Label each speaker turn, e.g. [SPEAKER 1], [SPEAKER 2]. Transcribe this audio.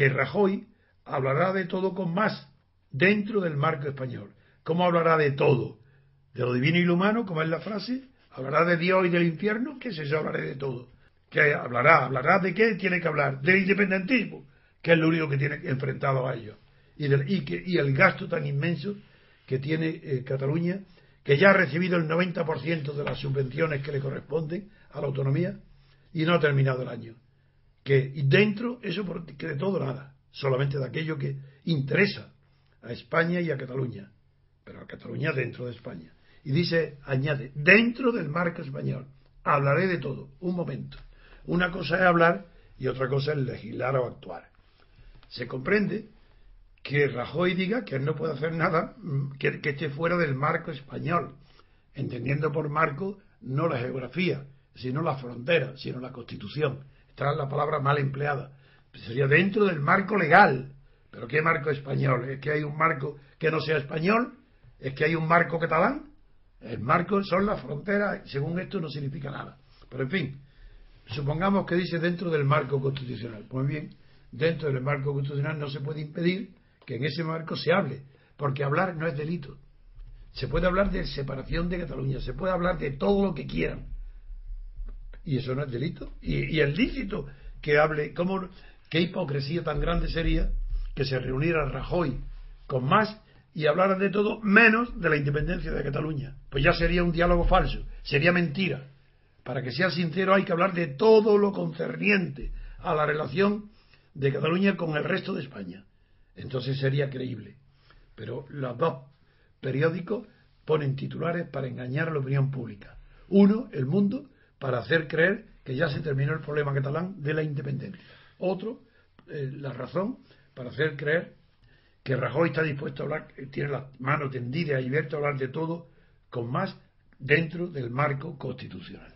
[SPEAKER 1] que Rajoy hablará de todo con más dentro del marco español. ¿Cómo hablará de todo? De lo divino y lo humano, como es la frase, hablará de Dios y del infierno, ¿qué es eso? Hablaré de todo. ¿Qué hablará? ¿Hablará de qué tiene que hablar? Del independentismo, que es lo único que tiene enfrentado a ellos. Y, del, y, que, y el gasto tan inmenso que tiene eh, Cataluña, que ya ha recibido el 90% de las subvenciones que le corresponden a la autonomía y no ha terminado el año. Que dentro, eso que de todo nada, solamente de aquello que interesa a España y a Cataluña, pero a Cataluña dentro de España. Y dice, añade, dentro del marco español, hablaré de todo, un momento. Una cosa es hablar y otra cosa es legislar o actuar. Se comprende que Rajoy diga que él no puede hacer nada mm, que, que esté fuera del marco español, entendiendo por marco no la geografía, sino la frontera, sino la constitución. Esta es la palabra mal empleada. Sería dentro del marco legal. ¿Pero qué marco español? ¿Es que hay un marco que no sea español? ¿Es que hay un marco catalán? El marco son las fronteras, según esto no significa nada. Pero en fin, supongamos que dice dentro del marco constitucional. Pues bien, dentro del marco constitucional no se puede impedir que en ese marco se hable, porque hablar no es delito. Se puede hablar de separación de Cataluña, se puede hablar de todo lo que quieran. Y eso no es delito. Y, y es lícito que hable, ¿cómo, qué hipocresía tan grande sería que se reuniera Rajoy con más y hablaran de todo menos de la independencia de Cataluña. Pues ya sería un diálogo falso, sería mentira. Para que sea sincero hay que hablar de todo lo concerniente a la relación de Cataluña con el resto de España. Entonces sería creíble. Pero los dos periódicos ponen titulares para engañar a la opinión pública. Uno, El Mundo, para hacer creer que ya se terminó el problema catalán de la independencia. Otro, eh, La Razón, para hacer creer que Rajoy está dispuesto a hablar, tiene la mano tendida y abierta a hablar de todo con más dentro del marco constitucional.